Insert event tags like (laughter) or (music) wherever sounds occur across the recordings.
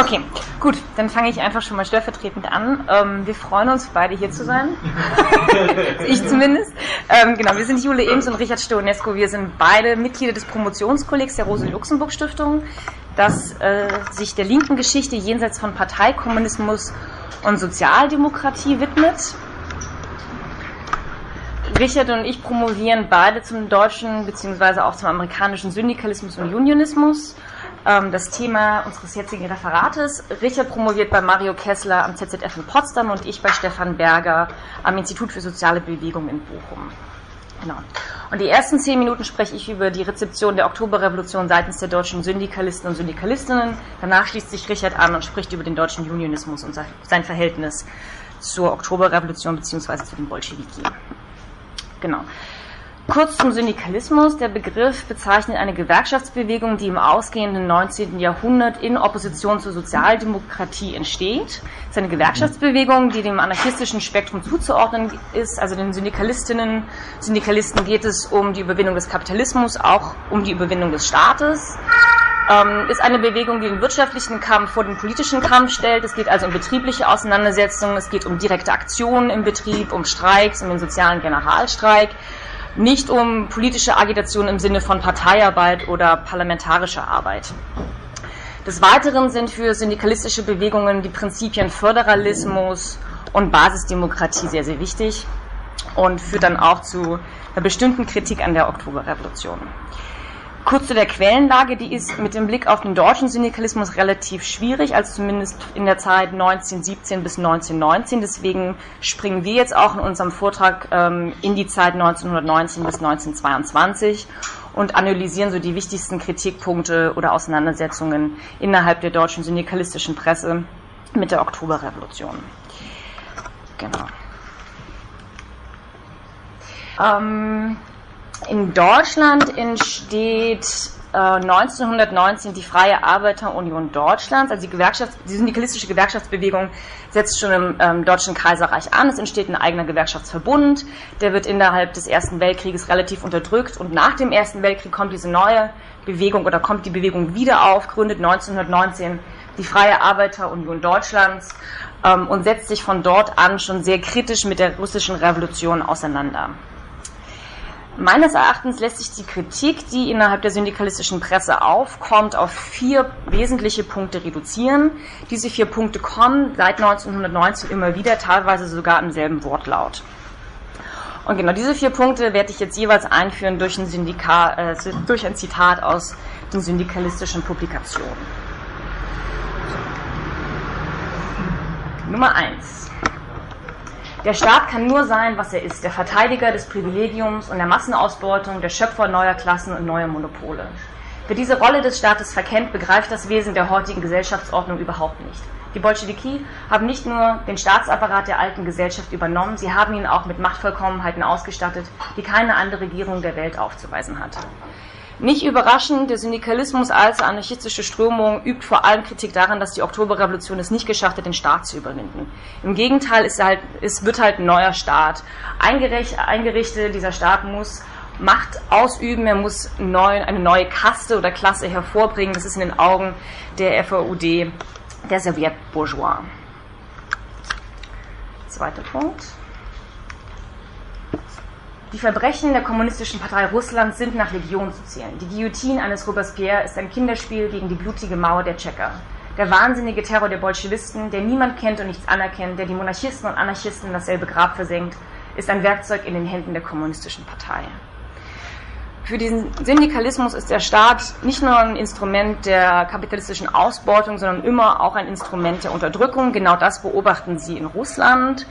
Okay, gut, dann fange ich einfach schon mal stellvertretend an. Ähm, wir freuen uns, beide hier zu sein. (laughs) ich zumindest. Ähm, genau, wir sind Jule Ems und Richard Stonesco. Wir sind beide Mitglieder des Promotionskollegs der Rosa-Luxemburg-Stiftung, das äh, sich der linken Geschichte jenseits von Parteikommunismus und Sozialdemokratie widmet. Richard und ich promovieren beide zum deutschen bzw. auch zum amerikanischen Syndikalismus und Unionismus das Thema unseres jetzigen Referates. Richard promoviert bei Mario Kessler am ZZF in Potsdam und ich bei Stefan Berger am Institut für soziale Bewegung in Bochum. Genau. Und die ersten zehn Minuten spreche ich über die Rezeption der Oktoberrevolution seitens der deutschen Syndikalisten und Syndikalistinnen. Danach schließt sich Richard an und spricht über den deutschen Unionismus und sein Verhältnis zur Oktoberrevolution bzw. zu den Bolschewiki. Genau. Kurz zum Syndikalismus. Der Begriff bezeichnet eine Gewerkschaftsbewegung, die im ausgehenden 19. Jahrhundert in Opposition zur Sozialdemokratie entsteht. Es ist eine Gewerkschaftsbewegung, die dem anarchistischen Spektrum zuzuordnen ist. Also den Syndikalistinnen, Syndikalisten geht es um die Überwindung des Kapitalismus, auch um die Überwindung des Staates. Ähm, ist eine Bewegung, die den wirtschaftlichen Kampf vor den politischen Kampf stellt. Es geht also um betriebliche Auseinandersetzungen, es geht um direkte Aktionen im Betrieb, um Streiks, um den sozialen Generalstreik nicht um politische Agitation im Sinne von Parteiarbeit oder parlamentarischer Arbeit. Des Weiteren sind für syndikalistische Bewegungen die Prinzipien Föderalismus und Basisdemokratie sehr, sehr wichtig und führt dann auch zu einer bestimmten Kritik an der Oktoberrevolution. Kurz zu der Quellenlage, die ist mit dem Blick auf den deutschen Syndikalismus relativ schwierig, also zumindest in der Zeit 1917 bis 1919. Deswegen springen wir jetzt auch in unserem Vortrag ähm, in die Zeit 1919 bis 1922 und analysieren so die wichtigsten Kritikpunkte oder Auseinandersetzungen innerhalb der deutschen syndikalistischen Presse mit der Oktoberrevolution. Genau. Ähm, in Deutschland entsteht äh, 1919 die Freie Arbeiterunion Deutschlands, also die, Gewerkschafts-, die syndikalistische Gewerkschaftsbewegung setzt schon im ähm, Deutschen Kaiserreich an. Es entsteht ein eigener Gewerkschaftsverbund, der wird innerhalb des Ersten Weltkrieges relativ unterdrückt und nach dem Ersten Weltkrieg kommt diese neue Bewegung oder kommt die Bewegung wieder auf, gründet 1919 die Freie Arbeiterunion Deutschlands ähm, und setzt sich von dort an schon sehr kritisch mit der russischen Revolution auseinander. Meines Erachtens lässt sich die Kritik, die innerhalb der syndikalistischen Presse aufkommt, auf vier wesentliche Punkte reduzieren. Diese vier Punkte kommen seit 1919 immer wieder, teilweise sogar im selben Wortlaut. Und genau diese vier Punkte werde ich jetzt jeweils einführen durch ein, Syndika, äh, durch ein Zitat aus den syndikalistischen Publikationen. Nummer eins. Der Staat kann nur sein, was er ist, der Verteidiger des Privilegiums und der Massenausbeutung, der Schöpfer neuer Klassen und neuer Monopole. Wer diese Rolle des Staates verkennt, begreift das Wesen der heutigen Gesellschaftsordnung überhaupt nicht. Die Bolschewiki haben nicht nur den Staatsapparat der alten Gesellschaft übernommen, sie haben ihn auch mit Machtvollkommenheiten ausgestattet, die keine andere Regierung der Welt aufzuweisen hat. Nicht überraschend, der Syndikalismus als anarchistische Strömung übt vor allem Kritik daran, dass die Oktoberrevolution es nicht geschafft hat, den Staat zu überwinden. Im Gegenteil, es, halt, es wird halt ein neuer Staat eingerichtet. Dieser Staat muss Macht ausüben, er muss neu, eine neue Kaste oder Klasse hervorbringen. Das ist in den Augen der FAUD der Sowjetbourgeois. Zweiter Punkt. Die Verbrechen der Kommunistischen Partei Russlands sind nach Legion zu zählen. Die Guillotine eines Robespierre ist ein Kinderspiel gegen die blutige Mauer der Tschecher. Der wahnsinnige Terror der Bolschewisten, der niemand kennt und nichts anerkennt, der die Monarchisten und Anarchisten in dasselbe Grab versenkt, ist ein Werkzeug in den Händen der Kommunistischen Partei. Für diesen Syndikalismus ist der Staat nicht nur ein Instrument der kapitalistischen Ausbeutung, sondern immer auch ein Instrument der Unterdrückung. Genau das beobachten Sie in Russland.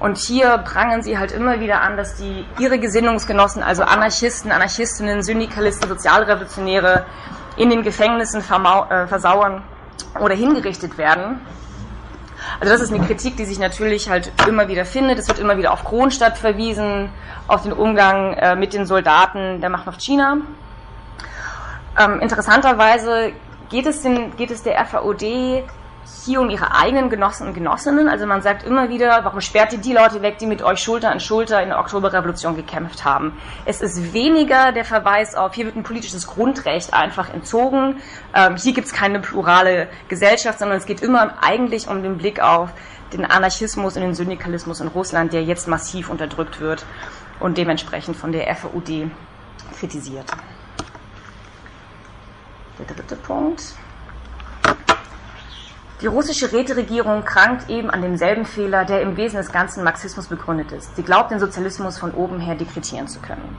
Und hier prangen sie halt immer wieder an, dass die ihre Gesinnungsgenossen, also Anarchisten, Anarchistinnen, Syndikalisten, Sozialrevolutionäre in den Gefängnissen äh, versauern oder hingerichtet werden. Also das ist eine Kritik, die sich natürlich halt immer wieder findet. Es wird immer wieder auf Kronstadt verwiesen, auf den Umgang äh, mit den Soldaten der Macht auf China. Ähm, interessanterweise geht es, den, geht es der FAOD hier um ihre eigenen Genossen und Genossinnen. Also man sagt immer wieder, warum sperrt ihr die Leute weg, die mit euch Schulter an Schulter in der Oktoberrevolution gekämpft haben. Es ist weniger der Verweis auf, hier wird ein politisches Grundrecht einfach entzogen, ähm, hier gibt es keine plurale Gesellschaft, sondern es geht immer eigentlich um den Blick auf den Anarchismus und den Syndikalismus in Russland, der jetzt massiv unterdrückt wird und dementsprechend von der FUD kritisiert. Der dritte Punkt. Die russische Räteregierung krankt eben an demselben Fehler, der im Wesen des ganzen Marxismus begründet ist. Sie glaubt, den Sozialismus von oben her dekretieren zu können.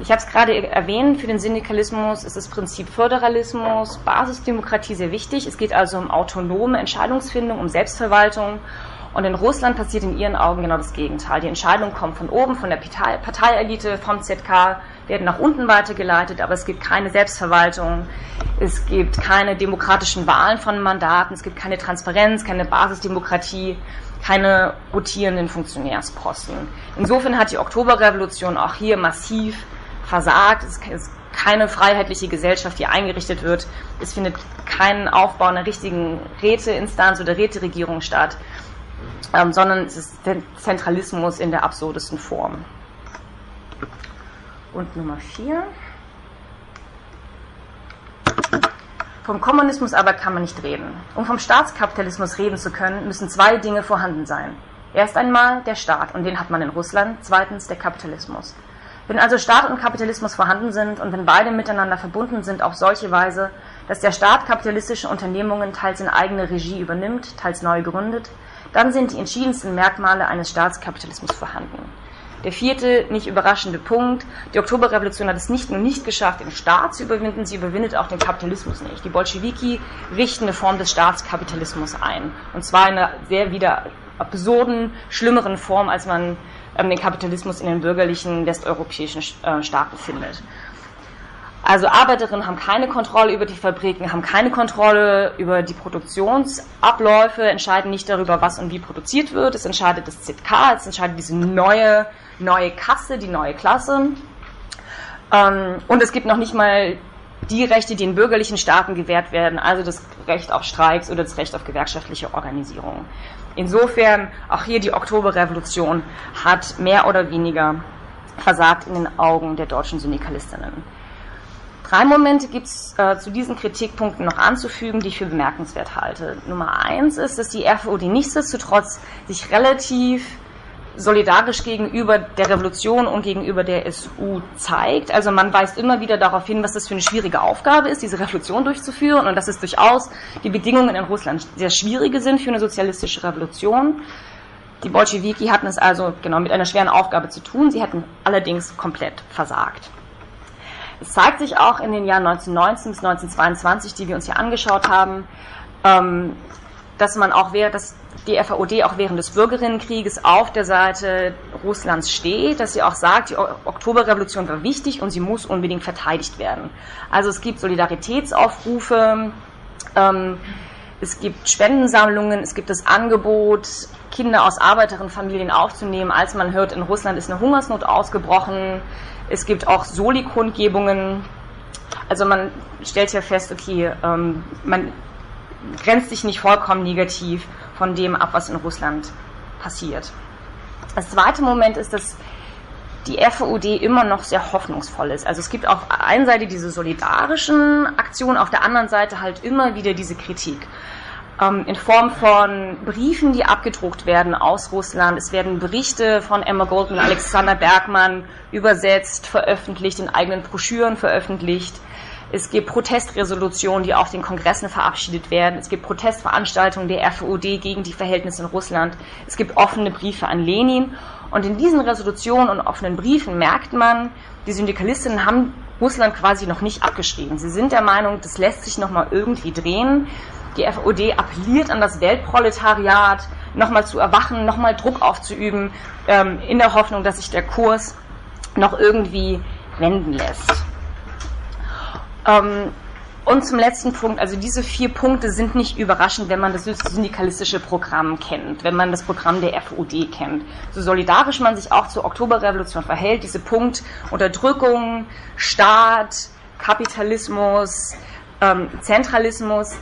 Ich habe es gerade erwähnt, für den Syndikalismus ist das Prinzip Föderalismus, Basisdemokratie sehr wichtig. Es geht also um autonome Entscheidungsfindung, um Selbstverwaltung. Und in Russland passiert in ihren Augen genau das Gegenteil. Die Entscheidungen kommen von oben, von der Parteielite, vom ZK, werden nach unten weitergeleitet, aber es gibt keine Selbstverwaltung, es gibt keine demokratischen Wahlen von Mandaten, es gibt keine Transparenz, keine Basisdemokratie, keine rotierenden Funktionärsposten. Insofern hat die Oktoberrevolution auch hier massiv versagt. Es ist keine freiheitliche Gesellschaft, die eingerichtet wird. Es findet kein Aufbau einer richtigen Räteinstanz oder Räteregierung statt, ähm, sondern es ist Zentralismus in der absurdesten Form. Und Nummer vier. Vom Kommunismus aber kann man nicht reden. Um vom Staatskapitalismus reden zu können, müssen zwei Dinge vorhanden sein. Erst einmal der Staat, und den hat man in Russland. Zweitens der Kapitalismus. Wenn also Staat und Kapitalismus vorhanden sind und wenn beide miteinander verbunden sind auf solche Weise, dass der Staat kapitalistische Unternehmungen teils in eigene Regie übernimmt, teils neu gründet, dann sind die entschiedensten Merkmale eines Staatskapitalismus vorhanden. Der vierte, nicht überraschende Punkt, die Oktoberrevolution hat es nicht nur nicht geschafft, den Staat zu überwinden, sie überwindet auch den Kapitalismus nicht. Die Bolschewiki richten eine Form des Staatskapitalismus ein. Und zwar in einer sehr wieder absurden, schlimmeren Form, als man ähm, den Kapitalismus in den bürgerlichen westeuropäischen äh, Staaten findet. Also Arbeiterinnen haben keine Kontrolle über die Fabriken, haben keine Kontrolle über die Produktionsabläufe, entscheiden nicht darüber, was und wie produziert wird. Es entscheidet das ZK, es entscheidet diese neue neue Kasse, die neue Klasse. Ähm, und es gibt noch nicht mal die Rechte, die in bürgerlichen Staaten gewährt werden, also das Recht auf Streiks oder das Recht auf gewerkschaftliche Organisierung. Insofern, auch hier die Oktoberrevolution hat mehr oder weniger versagt in den Augen der deutschen Syndikalistinnen. Drei Momente gibt es äh, zu diesen Kritikpunkten noch anzufügen, die ich für bemerkenswert halte. Nummer eins ist, dass die FOD nichtsdestotrotz sich relativ solidarisch gegenüber der Revolution und gegenüber der SU zeigt. Also man weist immer wieder darauf hin, was das für eine schwierige Aufgabe ist, diese Revolution durchzuführen und dass es durchaus die Bedingungen in Russland sehr schwierige sind für eine sozialistische Revolution. Die Bolschewiki hatten es also genau mit einer schweren Aufgabe zu tun. Sie hätten allerdings komplett versagt. Es zeigt sich auch in den Jahren 1919 bis 1922, die wir uns hier angeschaut haben, ähm, dass man auch wäre, dass die FAOD auch während des Bürgerinnenkrieges auf der Seite Russlands steht, dass sie auch sagt, die Oktoberrevolution war wichtig und sie muss unbedingt verteidigt werden. Also es gibt Solidaritätsaufrufe, ähm, es gibt Spendensammlungen, es gibt das Angebot, Kinder aus Arbeiterinnenfamilien aufzunehmen, als man hört, in Russland ist eine Hungersnot ausgebrochen. Es gibt auch Soli-Kundgebungen. Also man stellt hier fest, okay, ähm, man grenzt sich nicht vollkommen negativ von dem ab, was in Russland passiert. Das zweite Moment ist, dass die FUD immer noch sehr hoffnungsvoll ist. Also es gibt auf der einen Seite diese solidarischen Aktionen, auf der anderen Seite halt immer wieder diese Kritik ähm, in Form von Briefen, die abgedruckt werden aus Russland. Es werden Berichte von Emma Goldman Alexander Bergmann übersetzt, veröffentlicht, in eigenen Broschüren veröffentlicht. Es gibt Protestresolutionen, die auf den Kongressen verabschiedet werden. Es gibt Protestveranstaltungen der RFUD gegen die Verhältnisse in Russland. Es gibt offene Briefe an Lenin. Und in diesen Resolutionen und offenen Briefen merkt man, die Syndikalistinnen haben Russland quasi noch nicht abgeschrieben. Sie sind der Meinung, das lässt sich nochmal irgendwie drehen. Die FOD appelliert an das Weltproletariat, nochmal zu erwachen, nochmal Druck aufzuüben, ähm, in der Hoffnung, dass sich der Kurs noch irgendwie wenden lässt. Ähm, und zum letzten Punkt, also diese vier Punkte sind nicht überraschend, wenn man das syndikalistische Programm kennt, wenn man das Programm der FUD kennt. So solidarisch man sich auch zur Oktoberrevolution verhält, diese Punkt Unterdrückung, Staat, Kapitalismus, ähm, Zentralismus,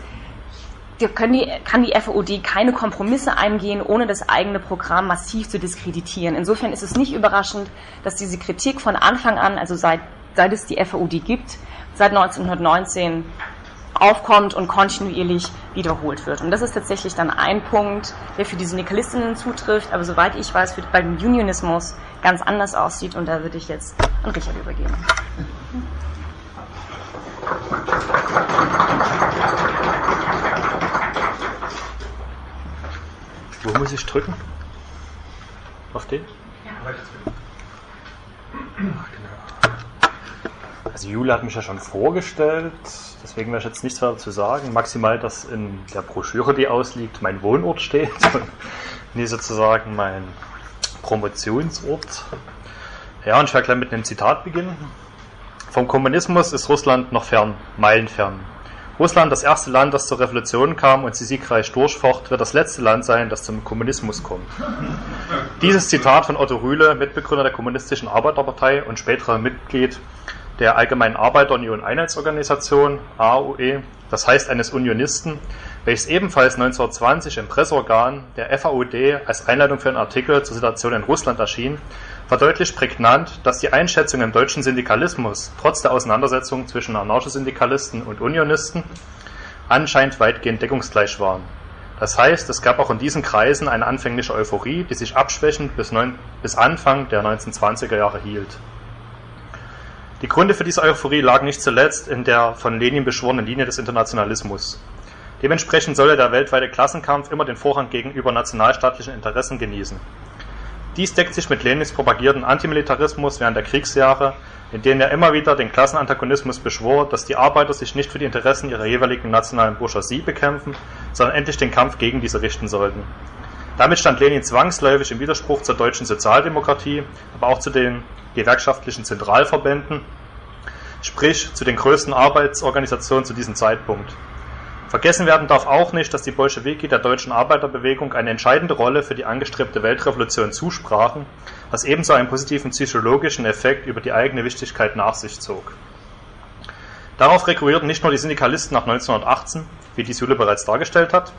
die, kann die FOD keine Kompromisse eingehen, ohne das eigene Programm massiv zu diskreditieren. Insofern ist es nicht überraschend, dass diese Kritik von Anfang an, also seit, seit es die FOD gibt, seit 1919 aufkommt und kontinuierlich wiederholt wird. Und das ist tatsächlich dann ein Punkt, der für die Syndikalistinnen zutrifft, aber soweit ich weiß, für, bei dem Unionismus ganz anders aussieht. Und da würde ich jetzt an Richard übergeben. Wo muss ich drücken? Auf den? Ja. Genau. Also Jule hat mich ja schon vorgestellt, deswegen werde ich jetzt nichts weiter zu sagen. Maximal, dass in der Broschüre, die ausliegt, mein Wohnort steht. (laughs) Nee, sozusagen mein Promotionsort. Ja, und ich werde gleich mit einem Zitat beginnen. Vom Kommunismus ist Russland noch fern, meilenfern. Russland, das erste Land, das zur Revolution kam und sie siegreich durchfocht, wird das letzte Land sein, das zum Kommunismus kommt. Dieses Zitat von Otto Rühle, Mitbegründer der Kommunistischen Arbeiterpartei und späterer Mitglied der Allgemeinen Arbeiterunion Einheitsorganisation, AOE, das heißt eines Unionisten, welches ebenfalls 1920 im Presseorgan der FAUD als Einleitung für einen Artikel zur Situation in Russland erschien, verdeutlicht prägnant, dass die Einschätzungen im deutschen Syndikalismus trotz der Auseinandersetzung zwischen Anarchosyndikalisten und Unionisten anscheinend weitgehend deckungsgleich waren. Das heißt, es gab auch in diesen Kreisen eine anfängliche Euphorie, die sich abschwächend bis, neun, bis Anfang der 1920er Jahre hielt. Die Gründe für diese Euphorie lagen nicht zuletzt in der von Lenin beschworenen Linie des Internationalismus. Dementsprechend solle der weltweite Klassenkampf immer den Vorrang gegenüber nationalstaatlichen Interessen genießen. Dies deckt sich mit Lenins propagierten Antimilitarismus während der Kriegsjahre, in denen er immer wieder den Klassenantagonismus beschwor, dass die Arbeiter sich nicht für die Interessen ihrer jeweiligen nationalen Bourgeoisie bekämpfen, sondern endlich den Kampf gegen diese richten sollten. Damit stand Lenin zwangsläufig im Widerspruch zur deutschen Sozialdemokratie, aber auch zu den gewerkschaftlichen Zentralverbänden, sprich zu den größten Arbeitsorganisationen zu diesem Zeitpunkt. Vergessen werden darf auch nicht, dass die Bolschewiki der deutschen Arbeiterbewegung eine entscheidende Rolle für die angestrebte Weltrevolution zusprachen, was ebenso einen positiven psychologischen Effekt über die eigene Wichtigkeit nach sich zog. Darauf rekurrierten nicht nur die Syndikalisten nach 1918, wie dies Jule bereits dargestellt hat,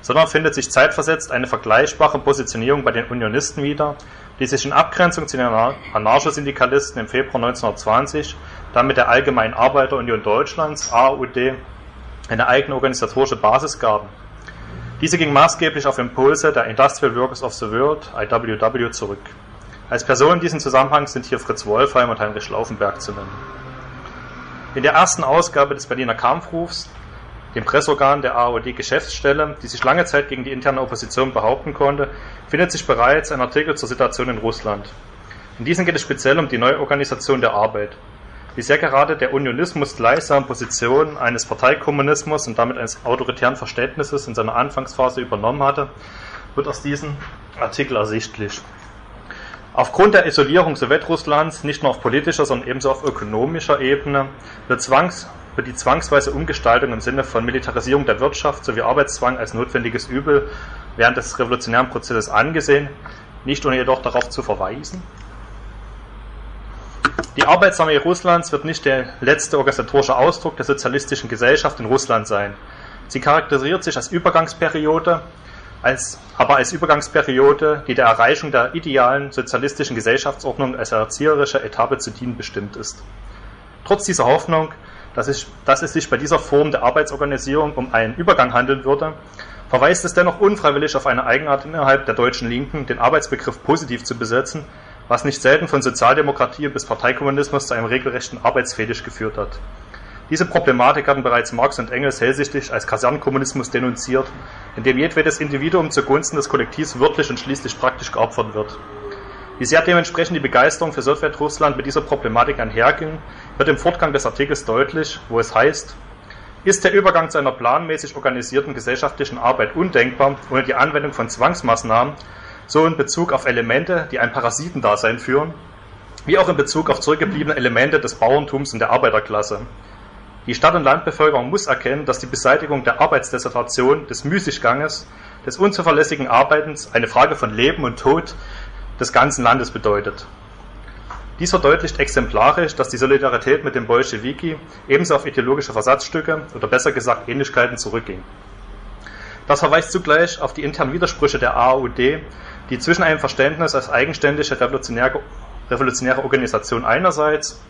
sondern findet sich zeitversetzt eine vergleichbare Positionierung bei den Unionisten wieder, die sich in Abgrenzung zu den Anarchosyndikalisten im Februar 1920 dann mit der Allgemeinen Arbeiterunion Deutschlands, AUD, eine eigene organisatorische Basis gaben. Diese ging maßgeblich auf Impulse der Industrial Workers of the World, IWW, zurück. Als Personen in diesem Zusammenhang sind hier Fritz Wolfheim und Heinrich Schlaufenberg zu nennen. In der ersten Ausgabe des Berliner Kampfrufs, dem Pressorgan der AOD-Geschäftsstelle, die sich lange Zeit gegen die interne Opposition behaupten konnte, findet sich bereits ein Artikel zur Situation in Russland. In diesem geht es speziell um die Neuorganisation der Arbeit. Wie sehr gerade der Unionismus gleichsam Position eines Parteikommunismus und damit eines autoritären Verständnisses in seiner Anfangsphase übernommen hatte, wird aus diesem Artikel ersichtlich. Aufgrund der Isolierung Sowjetrusslands, nicht nur auf politischer, sondern ebenso auf ökonomischer Ebene, wird, zwangs, wird die zwangsweise Umgestaltung im Sinne von Militarisierung der Wirtschaft sowie Arbeitszwang als notwendiges Übel während des revolutionären Prozesses angesehen, nicht ohne jedoch darauf zu verweisen, die Arbeitsarmee Russlands wird nicht der letzte organisatorische Ausdruck der sozialistischen Gesellschaft in Russland sein. Sie charakterisiert sich als Übergangsperiode, als, aber als Übergangsperiode, die der Erreichung der idealen sozialistischen Gesellschaftsordnung als erzieherische Etappe zu dienen bestimmt ist. Trotz dieser Hoffnung, dass, ich, dass es sich bei dieser Form der Arbeitsorganisierung um einen Übergang handeln würde, verweist es dennoch unfreiwillig auf eine Eigenart innerhalb der deutschen Linken, den Arbeitsbegriff positiv zu besetzen, was nicht selten von Sozialdemokratie bis Parteikommunismus zu einem regelrechten Arbeitsfetisch geführt hat. Diese Problematik hatten bereits Marx und Engels hellsichtlich als Kasernenkommunismus denunziert, in dem jedwedes Individuum zugunsten des Kollektivs wörtlich und schließlich praktisch geopfert wird. Wie sehr dementsprechend die Begeisterung für Sowjetrussland mit dieser Problematik einherging, wird im Fortgang des Artikels deutlich, wo es heißt, ist der Übergang zu einer planmäßig organisierten gesellschaftlichen Arbeit undenkbar ohne die Anwendung von Zwangsmaßnahmen, so in Bezug auf Elemente, die ein Parasitendasein führen, wie auch in Bezug auf zurückgebliebene Elemente des Bauerntums und der Arbeiterklasse. Die Stadt- und Landbevölkerung muss erkennen, dass die Beseitigung der Arbeitsdesertation, des Müßigganges, des unzuverlässigen Arbeitens eine Frage von Leben und Tod des ganzen Landes bedeutet. Dies verdeutlicht exemplarisch, dass die Solidarität mit dem Bolschewiki ebenso auf ideologische Versatzstücke oder besser gesagt Ähnlichkeiten zurückging. Das verweist zugleich auf die internen Widersprüche der AUD, die zwischen einem Verständnis als eigenständige revolutionäre, revolutionäre Organisation einerseits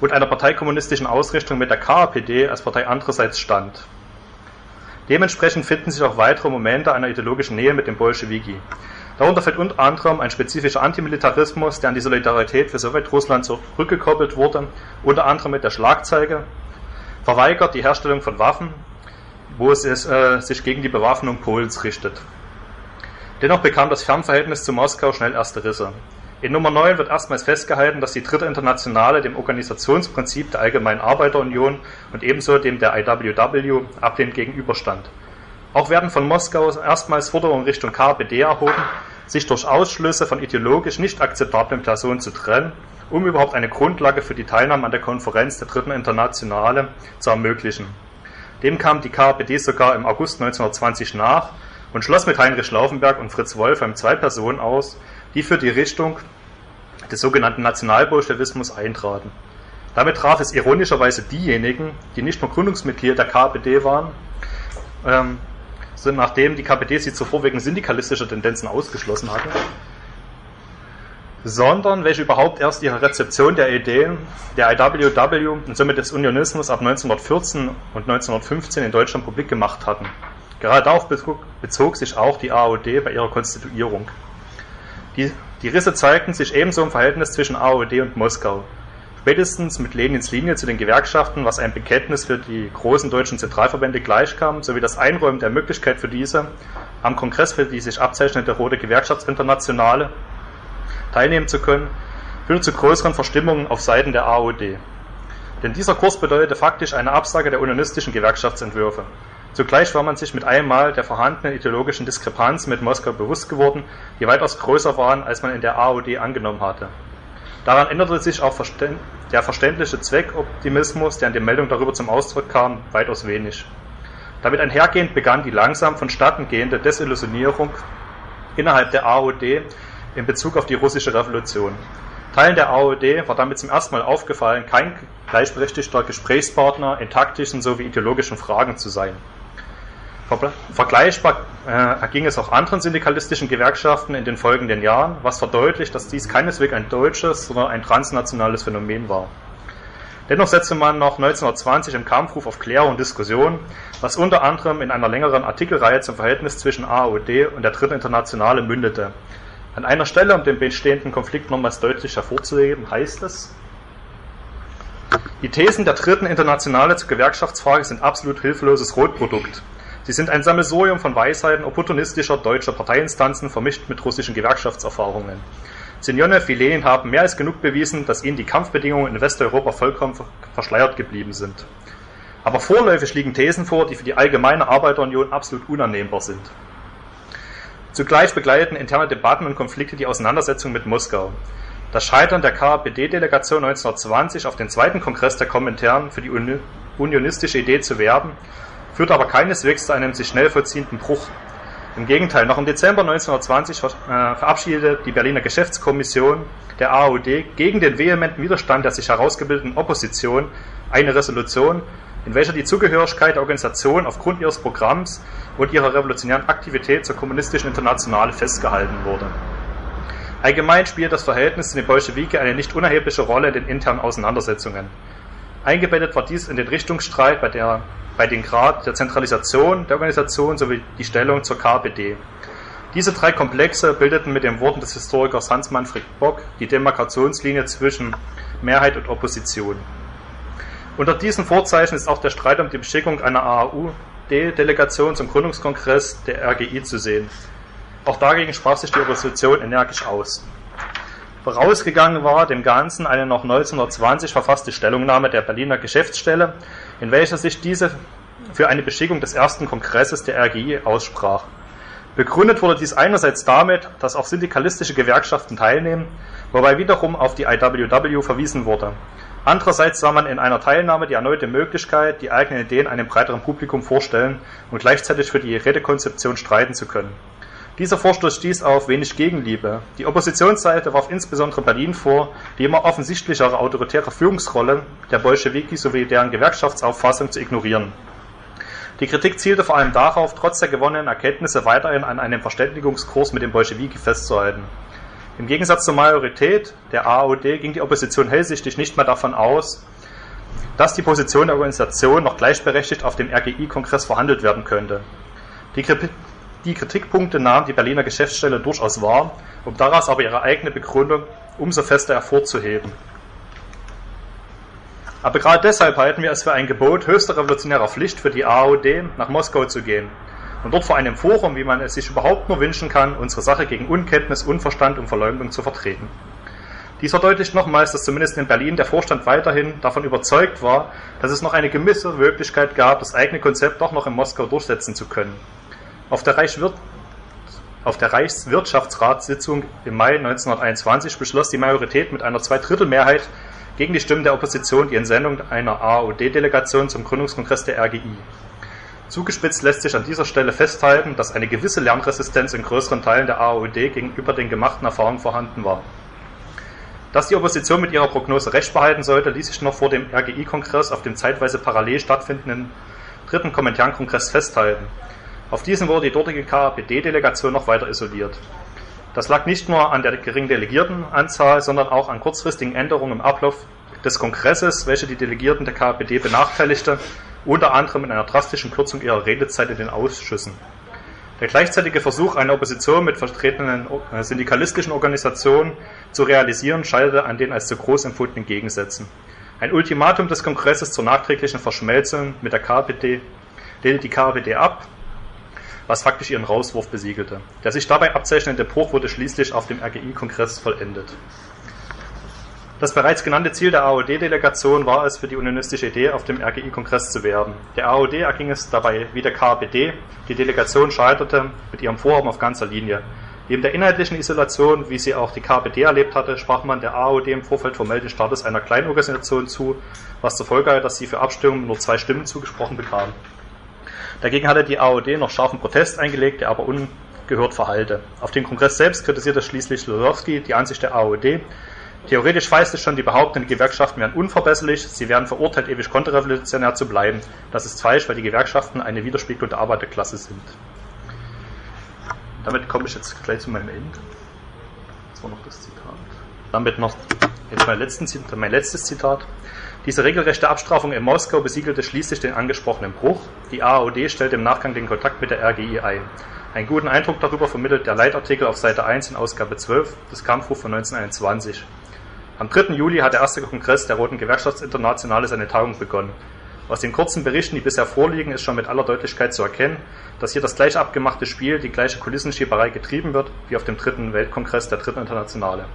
und einer parteikommunistischen Ausrichtung mit der KPD als Partei andererseits stand. Dementsprechend finden sich auch weitere Momente einer ideologischen Nähe mit dem Bolschewiki. Darunter fällt unter anderem ein spezifischer Antimilitarismus, der an die Solidarität für Sowjetrussland zurückgekoppelt wurde, unter anderem mit der Schlagzeige, verweigert die Herstellung von Waffen, wo es äh, sich gegen die Bewaffnung Polens richtet. Dennoch bekam das Fernverhältnis zu Moskau schnell erste Risse. In Nummer 9 wird erstmals festgehalten, dass die dritte Internationale dem Organisationsprinzip der Allgemeinen Arbeiterunion und ebenso dem der IWW ablehnend gegenüberstand. Auch werden von Moskau erstmals Forderungen Richtung KPD erhoben, sich durch Ausschlüsse von ideologisch nicht akzeptablen Personen zu trennen, um überhaupt eine Grundlage für die Teilnahme an der Konferenz der Dritten Internationale zu ermöglichen. Dem kam die KPD sogar im August 1920 nach und schloss mit Heinrich Laufenberg und Fritz Wolfheim zwei Personen aus, die für die Richtung des sogenannten Nationalbolschewismus eintraten. Damit traf es ironischerweise diejenigen, die nicht nur Gründungsmitglieder der KPD waren, ähm, sind, nachdem die KPD sie zuvor wegen syndikalistischer Tendenzen ausgeschlossen hatte, sondern welche überhaupt erst ihre Rezeption der Ideen der IWW und somit des Unionismus ab 1914 und 1915 in Deutschland publik gemacht hatten. Gerade darauf bezog sich auch die AOD bei ihrer Konstituierung. Die, die Risse zeigten sich ebenso im Verhältnis zwischen AOD und Moskau spätestens mit Lenins Linie zu den Gewerkschaften, was ein Bekenntnis für die großen deutschen Zentralverbände gleichkam, sowie das Einräumen der Möglichkeit für diese, am Kongress für die sich abzeichnete Rote Gewerkschaftsinternationale teilnehmen zu können, führte zu größeren Verstimmungen auf Seiten der AOD. Denn dieser Kurs bedeutete faktisch eine Absage der unionistischen Gewerkschaftsentwürfe. Zugleich war man sich mit einmal der vorhandenen ideologischen Diskrepanz mit Moskau bewusst geworden, die weitaus größer waren, als man in der AOD angenommen hatte. Daran änderte sich auch der verständliche Zweckoptimismus, der in den Meldungen darüber zum Ausdruck kam, weitaus wenig. Damit einhergehend begann die langsam vonstatten gehende Desillusionierung innerhalb der AOD in Bezug auf die russische Revolution. Teilen der AOD war damit zum ersten Mal aufgefallen, kein gleichberechtigter Gesprächspartner in taktischen sowie ideologischen Fragen zu sein. Vergleichbar äh, erging es auch anderen syndikalistischen Gewerkschaften in den folgenden Jahren, was verdeutlicht, dass dies keineswegs ein deutsches, sondern ein transnationales Phänomen war. Dennoch setzte man noch 1920 im Kampfruf auf Klärung und Diskussion, was unter anderem in einer längeren Artikelreihe zum Verhältnis zwischen AOD und der Dritten Internationale mündete. An einer Stelle, um den bestehenden Konflikt nochmals deutlich hervorzuheben, heißt es, die Thesen der Dritten Internationale zur Gewerkschaftsfrage sind absolut hilfloses Rotprodukt. Sie sind ein Sammelsurium von Weisheiten opportunistischer deutscher Parteiinstanzen vermischt mit russischen Gewerkschaftserfahrungen. Sinjonev wie Lenin haben mehr als genug bewiesen, dass ihnen die Kampfbedingungen in Westeuropa vollkommen verschleiert geblieben sind. Aber vorläufig liegen Thesen vor, die für die allgemeine Arbeiterunion absolut unannehmbar sind. Zugleich begleiten interne Debatten und Konflikte die Auseinandersetzung mit Moskau. Das Scheitern der KPD-Delegation 1920 auf den zweiten Kongress der Kommentaren für die unionistische Idee zu werben, führte aber keineswegs zu einem sich schnell vollziehenden Bruch. Im Gegenteil, noch im Dezember 1920 äh, verabschiedete die Berliner Geschäftskommission der AOD gegen den vehementen Widerstand der sich herausgebildeten Opposition eine Resolution, in welcher die Zugehörigkeit der Organisation aufgrund ihres Programms und ihrer revolutionären Aktivität zur kommunistischen Internationale festgehalten wurde. Allgemein spielt das Verhältnis zu den Bolschewiki eine nicht unerhebliche Rolle in den internen Auseinandersetzungen. Eingebettet war dies in den Richtungsstreit bei, der, bei den Grad der Zentralisation der Organisation sowie die Stellung zur KPD. Diese drei Komplexe bildeten mit den Worten des Historikers Hans-Manfred Bock die Demarkationslinie zwischen Mehrheit und Opposition. Unter diesen Vorzeichen ist auch der Streit um die Beschickung einer AAU-Delegation zum Gründungskongress der RGI zu sehen. Auch dagegen sprach sich die Opposition energisch aus. Vorausgegangen war dem Ganzen eine noch 1920 verfasste Stellungnahme der Berliner Geschäftsstelle, in welcher sich diese für eine Beschickung des ersten Kongresses der RGI aussprach. Begründet wurde dies einerseits damit, dass auch syndikalistische Gewerkschaften teilnehmen, wobei wiederum auf die IWW verwiesen wurde. Andererseits sah man in einer Teilnahme die erneute Möglichkeit, die eigenen Ideen einem breiteren Publikum vorstellen und gleichzeitig für die Redekonzeption streiten zu können. Dieser Vorstoß stieß auf wenig Gegenliebe. Die Oppositionsseite warf insbesondere Berlin vor, die immer offensichtlichere autoritäre Führungsrolle der Bolschewiki sowie deren Gewerkschaftsauffassung zu ignorieren. Die Kritik zielte vor allem darauf, trotz der gewonnenen Erkenntnisse weiterhin an einem Verständigungskurs mit den Bolschewiki festzuhalten. Im Gegensatz zur Majorität der AOD ging die Opposition hellsichtig nicht mehr davon aus, dass die Position der Organisation noch gleichberechtigt auf dem RGI-Kongress verhandelt werden könnte. Die, die Kritikpunkte nahm die Berliner Geschäftsstelle durchaus wahr, um daraus aber ihre eigene Begründung umso fester hervorzuheben. Aber gerade deshalb halten wir es für ein Gebot höchster revolutionärer Pflicht für die AOD, nach Moskau zu gehen und dort vor einem Forum, wie man es sich überhaupt nur wünschen kann, unsere Sache gegen Unkenntnis, Unverstand und Verleumdung zu vertreten. Dies verdeutlicht nochmals, dass zumindest in Berlin der Vorstand weiterhin davon überzeugt war, dass es noch eine gewisse Möglichkeit gab, das eigene Konzept doch noch in Moskau durchsetzen zu können. Auf der, auf der Reichswirtschaftsratssitzung im Mai 1921 beschloss die Majorität mit einer Zweidrittelmehrheit gegen die Stimmen der Opposition die Entsendung einer AOD-Delegation zum Gründungskongress der RGI. Zugespitzt lässt sich an dieser Stelle festhalten, dass eine gewisse Lernresistenz in größeren Teilen der AOD gegenüber den gemachten Erfahrungen vorhanden war. Dass die Opposition mit ihrer Prognose recht behalten sollte, ließ sich noch vor dem RGI-Kongress auf dem zeitweise parallel stattfindenden dritten Komintern-Kongress festhalten. Auf diesen wurde die dortige KPD-Delegation noch weiter isoliert. Das lag nicht nur an der geringen Delegiertenanzahl, sondern auch an kurzfristigen Änderungen im Ablauf des Kongresses, welche die Delegierten der KPD benachteiligte, unter anderem in einer drastischen Kürzung ihrer Redezeit in den Ausschüssen. Der gleichzeitige Versuch, eine Opposition mit vertretenen äh, syndikalistischen Organisationen zu realisieren, scheiterte an den als zu groß empfundenen Gegensätzen. Ein Ultimatum des Kongresses zur nachträglichen Verschmelzung mit der KPD lehnte die KPD ab was faktisch ihren Rauswurf besiegelte. Der sich dabei abzeichnende Bruch wurde schließlich auf dem RGI-Kongress vollendet. Das bereits genannte Ziel der AOD-Delegation war es, für die unionistische Idee auf dem RGI-Kongress zu werben. Der AOD erging es dabei wie der KPD. Die Delegation scheiterte mit ihrem Vorhaben auf ganzer Linie. Neben der inhaltlichen Isolation, wie sie auch die KPD erlebt hatte, sprach man der AOD im Vorfeld formell den Status einer Kleinorganisation zu, was zur Folge hatte, dass sie für Abstimmungen nur zwei Stimmen zugesprochen bekam. Dagegen hatte die AOD noch scharfen Protest eingelegt, der aber ungehört verhallte. Auf dem Kongress selbst kritisierte schließlich Lodowski die Ansicht der AOD. Theoretisch feiste schon die Behauptung, die Gewerkschaften wären unverbesserlich, sie werden verurteilt, ewig konterrevolutionär zu bleiben. Das ist falsch, weil die Gewerkschaften eine Widerspiegelung der Arbeiterklasse sind. Damit komme ich jetzt gleich zu meinem Ende. Das war noch das Zitat. Damit noch jetzt mein, letzten, mein letztes Zitat. Diese regelrechte Abstrafung in Moskau besiegelte schließlich den angesprochenen Bruch. Die AOD stellte im Nachgang den Kontakt mit der RGI ein. Einen guten Eindruck darüber vermittelt der Leitartikel auf Seite 1 in Ausgabe 12 des Kampfruf von 1921. Am 3. Juli hat der erste Kongress der Roten Gewerkschaftsinternationale seine Tagung begonnen. Aus den kurzen Berichten, die bisher vorliegen, ist schon mit aller Deutlichkeit zu erkennen, dass hier das gleich abgemachte Spiel, die gleiche Kulissenschieberei getrieben wird, wie auf dem dritten Weltkongress der Dritten Internationale.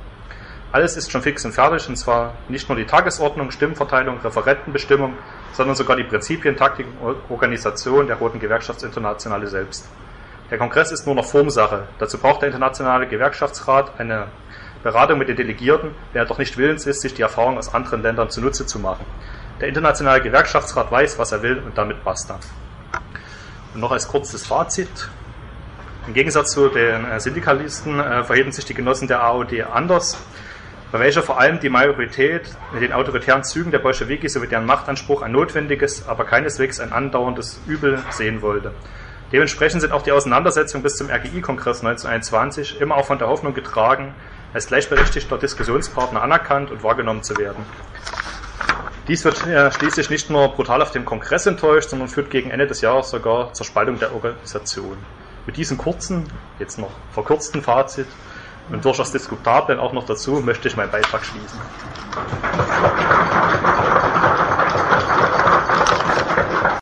Alles ist schon fix und fertig, und zwar nicht nur die Tagesordnung, Stimmverteilung, Referentenbestimmung, sondern sogar die Prinzipien, Taktik und Organisation der Roten Gewerkschaftsinternationale selbst. Der Kongress ist nur noch Formsache. Dazu braucht der Internationale Gewerkschaftsrat eine Beratung mit den Delegierten, wer doch nicht willens ist, sich die Erfahrung aus anderen Ländern zunutze zu machen. Der Internationale Gewerkschaftsrat weiß, was er will und damit basta. Und noch als kurzes Fazit. Im Gegensatz zu den äh, Syndikalisten äh, verhielten sich die Genossen der AOD anders bei welcher vor allem die Majorität mit den autoritären Zügen der Bolschewiki sowie deren Machtanspruch ein notwendiges, aber keineswegs ein andauerndes Übel sehen wollte. Dementsprechend sind auch die Auseinandersetzungen bis zum RGI-Kongress 1921 immer auch von der Hoffnung getragen, als gleichberechtigter Diskussionspartner anerkannt und wahrgenommen zu werden. Dies wird äh, schließlich nicht nur brutal auf dem Kongress enttäuscht, sondern führt gegen Ende des Jahres sogar zur Spaltung der Organisation. Mit diesem kurzen, jetzt noch verkürzten Fazit und durchaus diskutablen auch noch dazu möchte ich meinen Beitrag schließen.